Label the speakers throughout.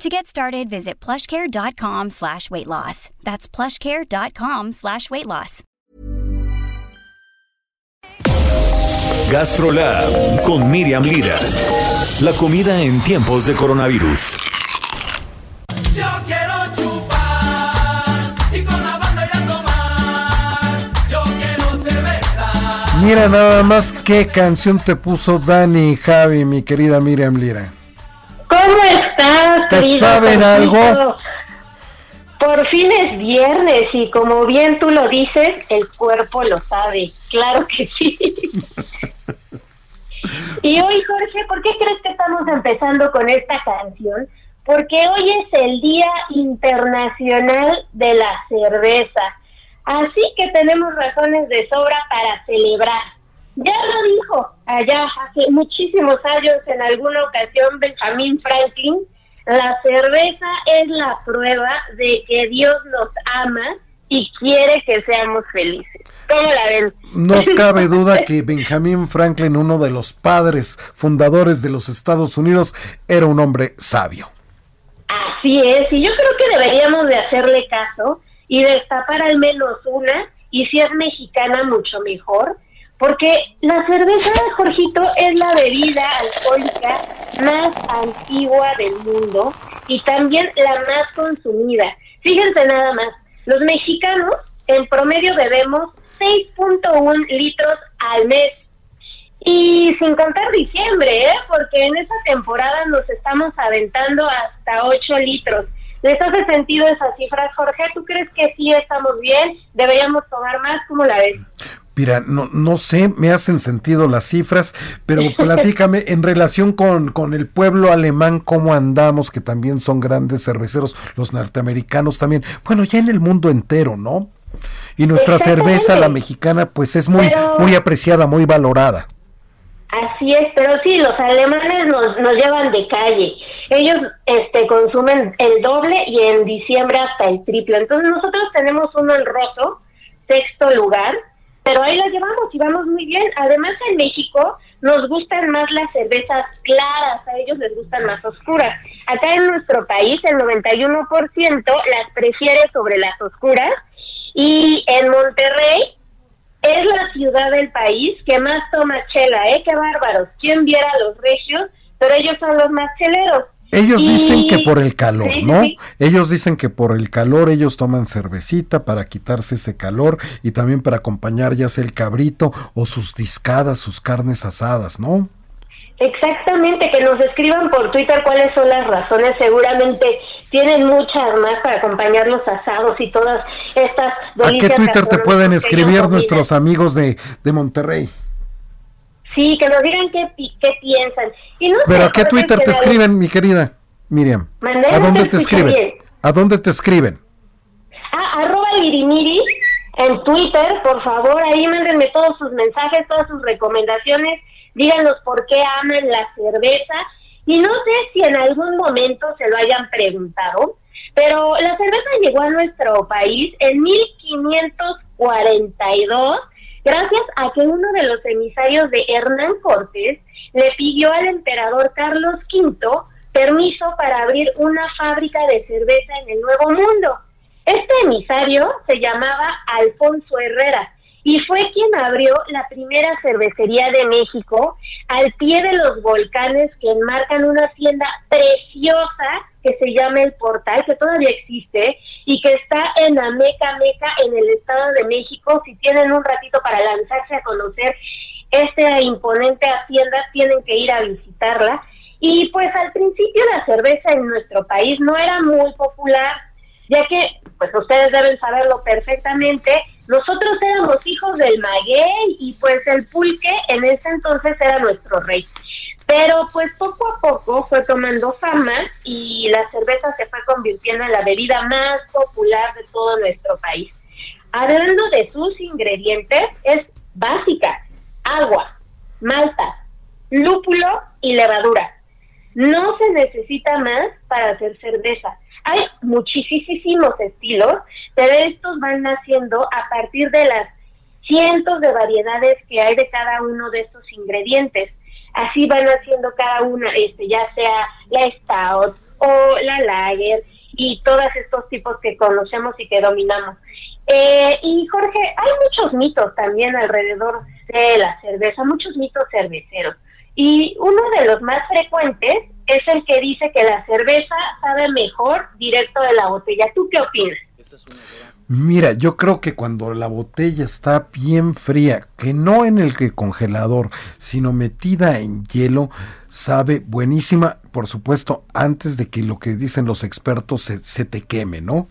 Speaker 1: To get started, visit plushcare.com slash weight loss. That's plushcare.com slash weight loss.
Speaker 2: GastroLab con Miriam Lira. La comida en tiempos de coronavirus.
Speaker 3: Yo quiero chupar y con la banda ir a tomar. Yo quiero cerveza.
Speaker 4: Mira nada más qué canción te puso Dani y Javi, mi querida Miriam Lira.
Speaker 5: ¿Cómo estás?
Speaker 4: ¿Te
Speaker 5: querido
Speaker 4: saben algo?
Speaker 5: Por fin es viernes y como bien tú lo dices, el cuerpo lo sabe. Claro que sí. y hoy, Jorge, ¿por qué crees que estamos empezando con esta canción? Porque hoy es el Día Internacional de la Cerveza. Así que tenemos razones de sobra para celebrar. Ya lo dijo allá hace muchísimos años en alguna ocasión Benjamin Franklin, la cerveza es la prueba de que Dios nos ama y quiere que seamos felices. ¿Cómo la ven?
Speaker 4: No cabe duda que Benjamin Franklin, uno de los padres fundadores de los Estados Unidos, era un hombre sabio.
Speaker 5: Así es, y yo creo que deberíamos de hacerle caso y destapar al menos una, y si es mexicana mucho mejor, porque la cerveza, Jorgito, es la bebida alcohólica más antigua del mundo y también la más consumida. Fíjense nada más, los mexicanos en promedio bebemos 6.1 litros al mes. Y sin contar diciembre, ¿eh? porque en esa temporada nos estamos aventando hasta 8 litros. ¿Les hace sentido esas cifras, Jorge? ¿Tú crees que sí estamos bien? ¿Deberíamos tomar más? ¿Cómo la ves?
Speaker 4: Mira, no, no sé, me hacen sentido las cifras, pero platícame en relación con, con el pueblo alemán, cómo andamos, que también son grandes cerveceros, los norteamericanos también, bueno, ya en el mundo entero, ¿no? Y nuestra cerveza, la mexicana, pues es muy,
Speaker 5: Pero-
Speaker 4: muy apreciada, muy valorada.
Speaker 5: Así es, pero sí, los alemanes nos, nos llevan de calle. Ellos este, consumen el doble y en diciembre hasta el triple. Entonces nosotros tenemos un honroso sexto lugar, pero ahí la llevamos y vamos muy bien. Además en México nos gustan más las cervezas claras, a ellos les gustan más oscuras. Acá en nuestro país el 91% las prefiere sobre las oscuras y en Monterrey es la ciudad del país que más toma chela, ¿eh? Qué bárbaros. ¿Quién viera a los regios? Pero ellos son los más cheleros.
Speaker 4: Ellos
Speaker 5: Y-
Speaker 4: dicen que por el calor,
Speaker 5: Sí,
Speaker 4: ¿no?
Speaker 5: sí.
Speaker 4: Ellos dicen que por el calor ellos toman cervecita para quitarse ese calor y también para acompañar ya sea el cabrito o sus discadas, sus carnes asadas, ¿no?
Speaker 5: Exactamente, que nos escriban por Twitter cuáles son las razones. Seguramente tienen muchas más para acompañar los asados y todas estas
Speaker 4: ¿A qué Twitter te pueden escribir nuestros amigos de, de Monterrey?
Speaker 5: Sí, que nos digan qué, qué piensan. Y no
Speaker 4: ¿Pero a qué Twitter te escriben, mi querida Miriam? ¿A dónde
Speaker 5: te
Speaker 4: escriben?
Speaker 5: bien.
Speaker 4: ¿A dónde te escriben?
Speaker 5: Ah, arroba lirimiri en Twitter, por favor, ahí mándenme todos sus mensajes, todas sus recomendaciones, díganos por qué aman la cerveza y no sé si en algún momento se lo hayan preguntado, pero la cerveza llegó a nuestro país en 1542 gracias a que uno de los emisarios de Hernán Cortés le pidió al emperador Carlos V permiso para abrir una fábrica de cerveza en el Nuevo Mundo. Este emisario se llamaba Alfonso Herrera y fue quien abrió la primera cervecería de México al pie de los volcanes que enmarcan una hacienda preciosa que se llama El Portal, que todavía existe y que está en Ameca Meca, en el Estado de México. Si tienen un ratito para lanzarse a conocer esta imponente hacienda, tienen que ir a visitarla. Y pues al principio la cerveza en nuestro país no era muy popular, ya que, pues ustedes deben saberlo perfectamente, nosotros éramos hijos del maguey y pues el pulque en ese entonces era nuestro rey. Pero pues poco a poco fue tomando fama y la cerveza se fue convirtiendo en la bebida más popular de todo nuestro país. hablando de sus ingredientes, es básica. Agua, malta, lúpulo y levadura. No se necesita más para hacer cerveza. Hay muchísimos estilos, pero estos van naciendo a partir de las cientos de variedades que hay de cada uno de estos ingredientes. Así van haciendo cada una, este, ya sea la stout o la lager y todos estos tipos que conocemos y que dominamos. Eh, y Jorge, hay muchos mitos también alrededor de la cerveza, muchos mitos cerveceros. Y uno de los más frecuentes es el que dice que la cerveza sabe mejor directo de la botella. ¿Tú qué opinas?
Speaker 4: Mira, yo creo que cuando la botella está bien fría, que no en el congelador, sino metida en hielo, sabe buenísima, por supuesto, antes de que lo que dicen los expertos se, se te queme, ¿no?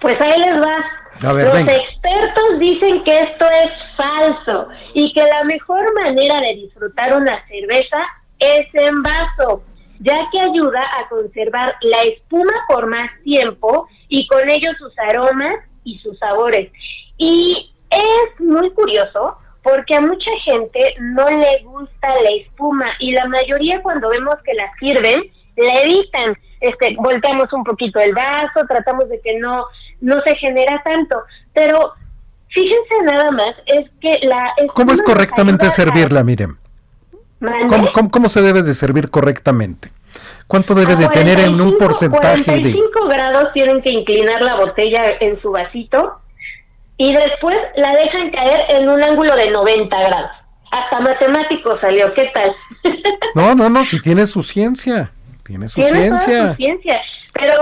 Speaker 5: Pues ahí les va.
Speaker 4: A ver,
Speaker 5: Los
Speaker 4: venga.
Speaker 5: expertos dicen que esto es falso y que la mejor manera de disfrutar una cerveza es en vaso, ya que ayuda a conservar la espuma por más tiempo y con ello sus aromas y sus sabores. Y es muy curioso porque a mucha gente no le gusta la espuma y la mayoría cuando vemos que la sirven, la evitan. Este, volteamos un poquito el vaso, tratamos de que no no se genera tanto, pero fíjense nada más es que la espuma
Speaker 4: ¿Cómo es correctamente servirla, miren?
Speaker 5: ¿Mande?
Speaker 4: ¿Cómo, cómo, cómo se debe de servir correctamente? ¿Cuánto debe de tener en un
Speaker 5: 45
Speaker 4: porcentaje de...
Speaker 5: 45 grados tienen que inclinar la botella en su vasito y después la dejan caer en un ángulo de 90 grados. Hasta matemático salió, ¿qué tal?
Speaker 4: No, no, no, si tiene su ciencia, tiene su
Speaker 5: Tiene toda su ciencia. Pero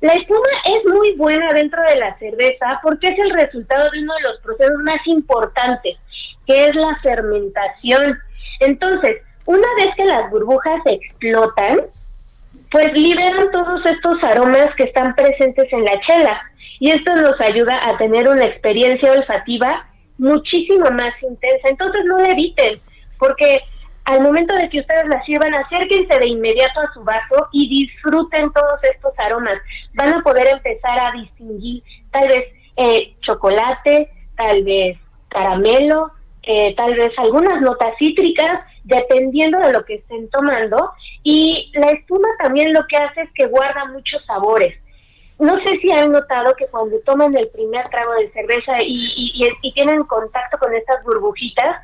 Speaker 5: la espuma es muy buena dentro de la cerveza porque es el resultado de uno de los procesos más importantes, que es la fermentación. Entonces, una vez que las burbujas explotan, pues liberan todos estos aromas que están presentes en la chela. Y esto nos ayuda a tener una experiencia olfativa muchísimo más intensa. Entonces no la eviten, porque al momento de que ustedes la sirvan, acérquense de inmediato a su vaso y disfruten todos estos aromas. Van a poder empezar a distinguir tal vez eh, chocolate, tal vez caramelo, eh, tal vez algunas notas cítricas, dependiendo de lo que estén tomando. Y la espuma también lo que hace es que guarda muchos sabores. No sé si han notado que cuando toman el primer trago de cerveza y, y- tienen contacto con estas burbujitas,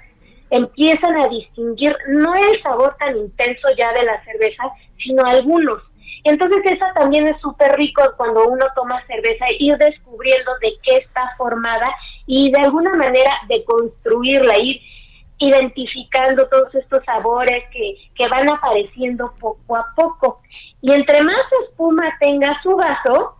Speaker 5: empiezan a distinguir no el sabor tan intenso ya de la cerveza, sino algunos. Entonces esa también es súper rico cuando uno toma cerveza, ir descubriendo de qué está formada y de alguna manera de construirla, ir identificando todos estos sabores que, que van apareciendo poco a poco. Y entre más espuma tenga su vaso,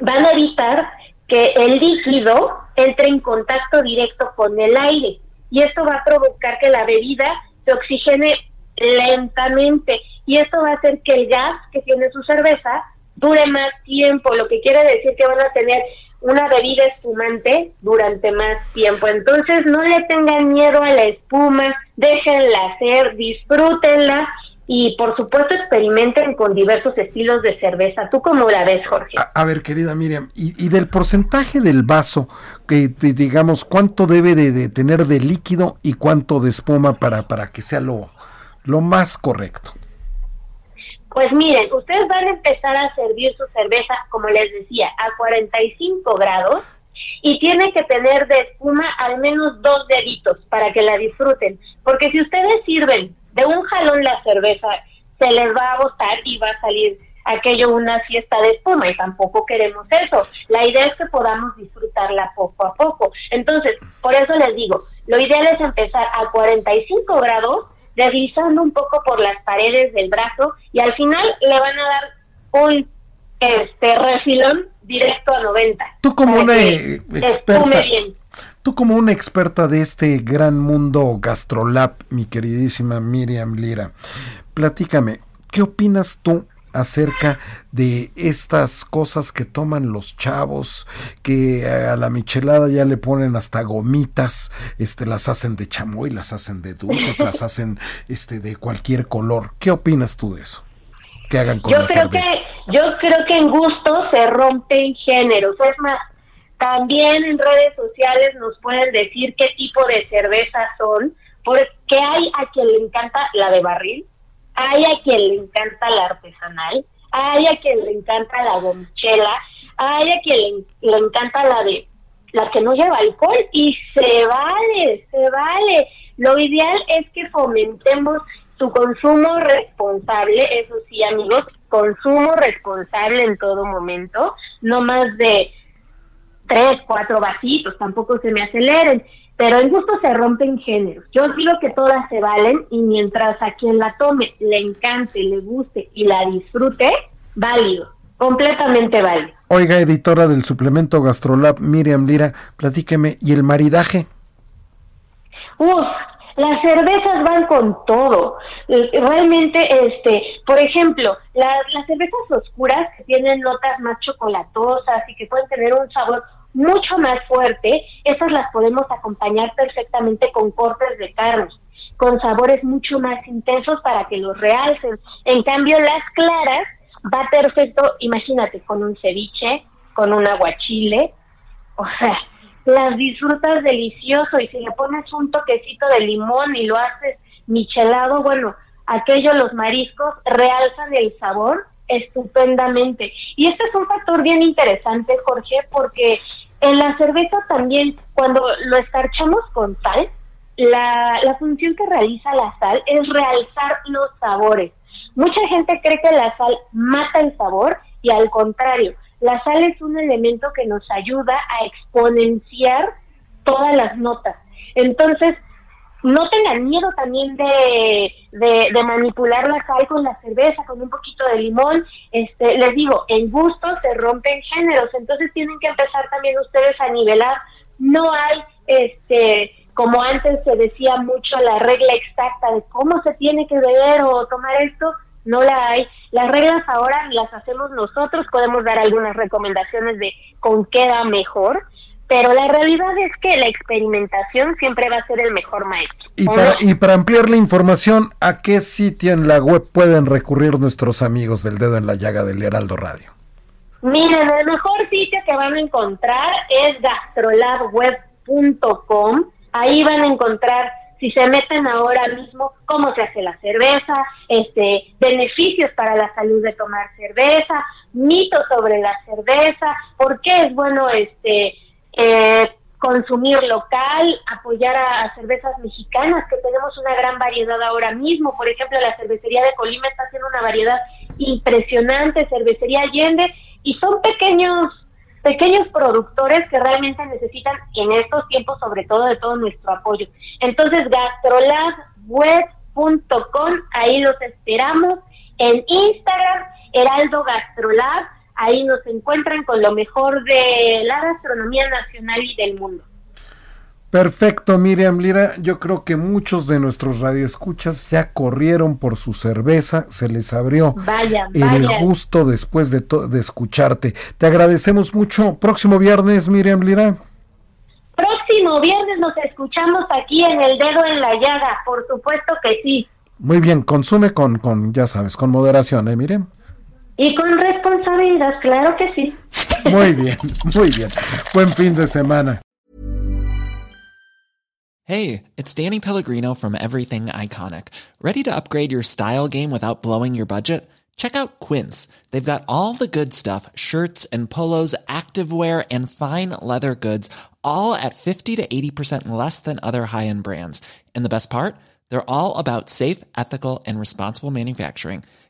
Speaker 5: van a evitar que el líquido entre en contacto directo con el aire y esto va a provocar que la bebida se oxigene lentamente y esto va a hacer que el gas que tiene su cerveza dure más tiempo, lo que quiere decir que van a tener una bebida espumante durante más tiempo. Entonces no le tengan miedo a la espuma, déjenla hacer, disfrútenla y por supuesto experimenten con diversos estilos de cerveza. ¿Tú cómo la ves, Jorge?
Speaker 4: A, ver, querida Miriam, y, y del porcentaje del vaso, que te- digamos, ¿cuánto debe de, de tener de líquido y cuánto de espuma para, para que sea lo, lo más correcto?
Speaker 5: Pues miren, ustedes van a empezar a servir su cerveza, como les decía, a 45 grados y tiene que tener de espuma al menos dos deditos para que la disfruten. Porque si ustedes sirven de un jalón la cerveza, se les va a botar y va a salir aquello una fiesta de espuma y tampoco queremos eso. La idea es que podamos disfrutarla poco a poco. Entonces, por eso les digo, lo ideal es empezar a 45 grados deslizando un poco por las paredes del brazo y al final le van a dar un este refilón directo a 90.
Speaker 4: Tú como una experta,
Speaker 5: bien.
Speaker 4: tú como una experta de este gran mundo gastrolab, mi queridísima Miriam Lira, platícame, ¿qué opinas tú acerca de estas cosas que toman los chavos, que a la michelada ya le ponen hasta gomitas, este, las hacen de chamoy, las hacen de dulces, las hacen este, de cualquier color. ¿Qué opinas tú de eso? Que hagan con
Speaker 5: Yo
Speaker 4: la
Speaker 5: creo
Speaker 4: cerveza.
Speaker 5: que yo creo que en gusto se rompen géneros. Es más, También en redes sociales nos pueden decir qué tipo de cervezas son, porque hay a quien le encanta la de barril, hay a quien le encanta la artesanal, hay a quien le encanta la gomichela, hay a quien le, le encanta la de la que no lleva alcohol y se vale, se vale. Lo ideal es que fomentemos su consumo responsable, eso sí amigos, consumo responsable en todo momento, no más de tres, cuatro vasitos, tampoco se me aceleren, pero el gusto se rompe en géneros. Yo digo que todas se valen y mientras a quien la tome le encante, le guste y la disfrute, válido, completamente válido.
Speaker 4: Oiga, editora del suplemento Gastrolab, Miriam Lira, platíqueme, ¿y el maridaje?
Speaker 5: Uf, las cervezas van con todo. Realmente, este, por ejemplo, las, las cervezas oscuras que tienen notas más chocolatosas y que pueden tener un sabor mucho más fuerte, esas las podemos acompañar perfectamente con cortes de carne, con sabores mucho más intensos para que los realcen. En cambio, las claras va perfecto, imagínate, con un ceviche, con un aguachile, o sea, las disfrutas delicioso y si le pones un toquecito de limón y lo haces michelado, bueno, aquello los mariscos realzan el sabor estupendamente. Y este es un factor bien interesante, Jorge, porque en la cerveza también, cuando lo escarchamos con sal, la, la función que realiza la sal es realzar los sabores. Mucha gente cree que la sal mata el sabor y al contrario, la sal es un elemento que nos ayuda a exponenciar todas las notas. Entonces, no tengan miedo también de, de, manipular la sal con la cerveza, con un poquito de limón. Este, les digo, en gusto se rompen géneros, entonces tienen que empezar también ustedes a nivelar. No hay, este, como antes se decía mucho, la regla exacta de cómo se tiene que beber o tomar esto no la hay. Las reglas ahora las hacemos nosotros, podemos dar algunas recomendaciones de con qué da mejor, pero la realidad es que la experimentación siempre va a ser el mejor maestro.
Speaker 4: Y para, y para ampliar la información, ¿a qué sitio en la web pueden recurrir nuestros amigos del dedo en la llaga del Heraldo Radio?
Speaker 5: Miren, el mejor sitio que van a encontrar es gastrolabweb.com. Ahí van a encontrar si se meten ahora mismo cómo se hace la cerveza, este, beneficios para la salud de tomar cerveza, mitos sobre la cerveza, por qué es bueno este eh, consumir local, apoyar a, cervezas mexicanas, que tenemos una gran variedad ahora mismo. Por ejemplo, la cervecería de Colima está haciendo una variedad impresionante, cervecería Allende, y son pequeños pequeños productores que realmente necesitan en estos tiempos sobre todo de todo nuestro apoyo. Entonces, gastrolabweb.com, ahí los esperamos. En Instagram, Heraldo Gastrolab, ahí nos encuentran con lo mejor de la gastronomía nacional y del mundo.
Speaker 4: Perfecto, Miriam Lira. Yo creo que muchos de nuestros radioescuchas ya corrieron por su cerveza, se les abrió el gusto después de, de escucharte. Te agradecemos mucho. Próximo viernes, Miriam Lira.
Speaker 5: Próximo viernes nos escuchamos aquí en El Dedo en la Llaga, por supuesto que sí.
Speaker 4: Muy bien, consume con, con ya sabes, con moderación, ¿eh, Miriam?
Speaker 5: Y con responsabilidad, claro que sí.
Speaker 4: Muy bien, muy bien. Buen fin de semana.
Speaker 6: Hey, it's Danny Pellegrino from Everything Iconic. Ready to upgrade your style game without blowing your budget? Check out Quince. They've got all the good stuff shirts and polos, activewear, and fine leather goods, all at 50 to 80% less than other high end brands. And the best part? They're all about safe, ethical, and responsible manufacturing.